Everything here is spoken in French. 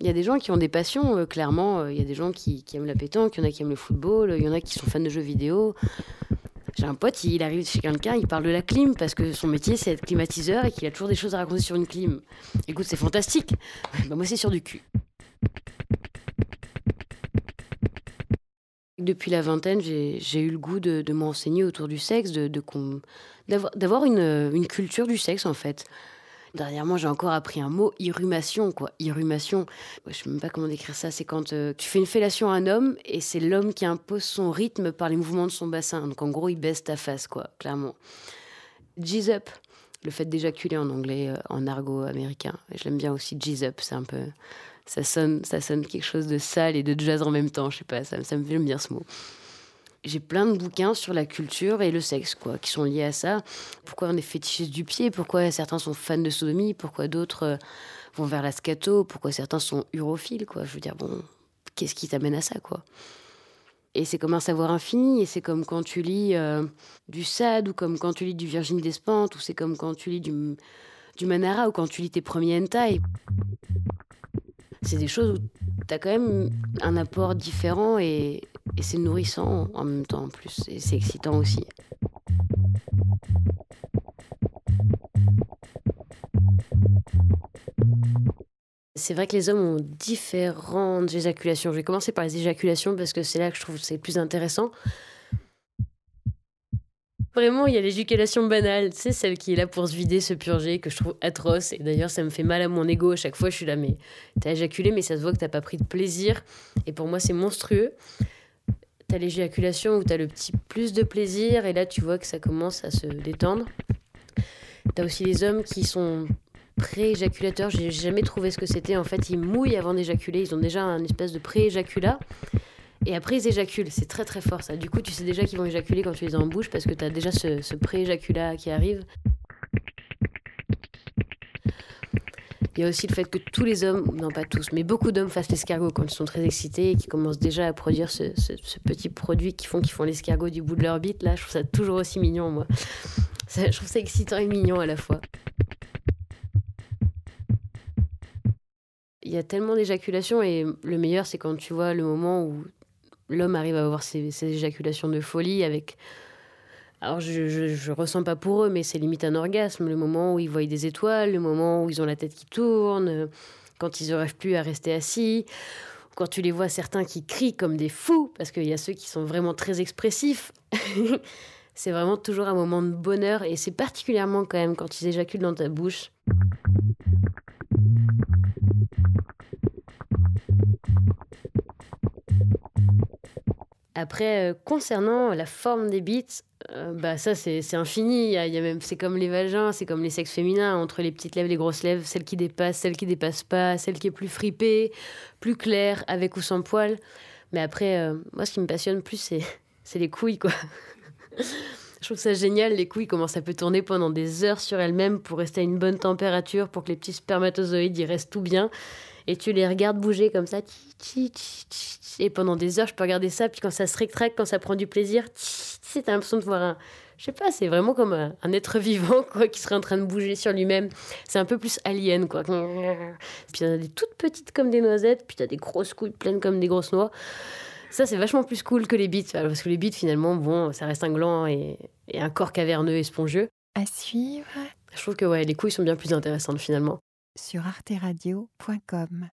Il y a des gens qui ont des passions, euh, clairement. Il y a des gens qui, aiment la pétanque, il y en a qui aiment le football, il y en a qui sont fans de jeux vidéo. J'ai un pote, il arrive chez quelqu'un, il parle de la clim parce que son métier c'est être climatiseur et qu'il a toujours des choses à raconter sur une clim. Écoute, c'est fantastique. Bah, moi, c'est sur du cul. Depuis la vingtaine, j'ai eu le goût de, m'enseigner autour du sexe, d'avoir de, une culture du sexe en fait. Dernièrement, j'ai encore appris un mot, irrumation, quoi. Irrumation. Je sais même pas comment décrire ça. C'est quand euh, tu fais une fellation à un homme et c'est l'homme qui impose son rythme par les mouvements de son bassin. Donc en gros, il baisse ta face, quoi, clairement. Jizz up. Le fait d'éjaculer en anglais, euh, en argot américain. Je l'aime bien aussi, jizz up. C'est un peu. Ça sonne, ça sonne quelque chose de sale et de jazz en même temps. Je sais pas, ça, ça me fait bien ce mot j'ai plein de bouquins sur la culture et le sexe, quoi, qui sont liés à ça. Pourquoi on est fétichiste du pied, pourquoi certains sont fans de sodomie, pourquoi d'autres euh, vont vers la scato, pourquoi certains sont urophiles. Je veux dire, bon, qu'est-ce qui t'amène à ça, quoi? Et c'est comme un savoir infini, et c'est comme quand tu lis euh, du Sade, ou comme quand tu lis du Virginie Despentes, ou c'est comme quand tu lis du, du Manara, ou quand tu lis tes premiers hentai. C'est des choses où tu as quand même un apport différent et, et c'est nourrissant en même temps en plus. Et c'est excitant aussi. C'est vrai que les hommes ont différentes éjaculations. Je vais commencer par les éjaculations parce que c'est là que je trouve que c'est le plus intéressant. Vraiment, il y a l'éjaculation banale, c'est celle qui est là pour se vider, se purger, que je trouve atroce. Et d'ailleurs, ça me fait mal à mon ego à chaque fois. Je suis là, mais t'as éjaculé, mais ça se voit que t'as pas pris de plaisir. Et pour moi, c'est monstrueux t'as l'éjaculation où t'as le petit plus de plaisir et là tu vois que ça commence à se détendre. T'as aussi les hommes qui sont pré-éjaculateurs. J'ai jamais trouvé ce que c'était. En fait, ils mouillent avant d'éjaculer. Ils ont déjà un espèce de pré-éjaculat. Et après, ils éjaculent. C'est très très fort ça. Du coup, tu sais déjà qu'ils vont éjaculer quand tu les as en bouche parce que tu as déjà ce, ce pré-éjaculat qui arrive. Il y a aussi le fait que tous les hommes, non pas tous, mais beaucoup d'hommes fassent l'escargot quand ils sont très excités et qui commencent déjà à produire ce, petit produit qui font, qui font l'escargot du bout de leur bite. Là, je trouve ça toujours aussi mignon, moi. je trouve ça excitant et mignon à la fois. Il y a tellement d'éjaculations et le meilleur, c'est quand tu vois le moment où l'homme arrive à avoir ses éjaculations de folie avec alors, je, je, ressens pas pour eux, mais c'est limite un orgasme. Le moment où ils voient des étoiles, le moment où ils ont la tête qui tourne, quand ils n'arrivent plus à rester assis, quand tu les vois certains qui crient comme des fous, parce qu'il y a ceux qui sont vraiment très expressifs. c'est vraiment toujours un moment de bonheur, et c'est particulièrement quand même quand ils éjaculent dans ta bouche. Après, euh, concernant la forme des bites, euh, bah ça c'est infini. Il y a, y a même c'est comme les vagins, c'est comme les sexes féminins entre les petites lèvres, les grosses lèvres, celle qui dépasse, celle qui dépasse pas, celle qui est plus fripée, plus claire, avec ou sans poils. Mais après, euh, moi ce qui me passionne plus c'est c'est les couilles quoi. Je trouve ça génial, les couilles, comment ça peut tourner pendant des heures sur elles-mêmes pour rester à une bonne température, pour que les petits spermatozoïdes y restent tout bien et tu les regardes bouger comme ça. Et pendant des heures, je peux regarder ça. Puis quand ça se rétracte, quand ça prend du plaisir, tu as l'impression de voir un. Je sais pas, c'est vraiment comme un, être vivant quoi, qui serait en train de bouger sur lui-même. C'est un peu plus alien. quoi. Puis a des toutes petites comme des noisettes, puis tu as des grosses couilles pleines comme des grosses noix. Ça, c'est vachement plus cool que les bites. Parce que les bites, finalement, bon, ça reste un gland et, et un corps caverneux et spongieux. À suivre. Je trouve que ouais, les couilles sont bien plus intéressantes finalement sur arteradio.com.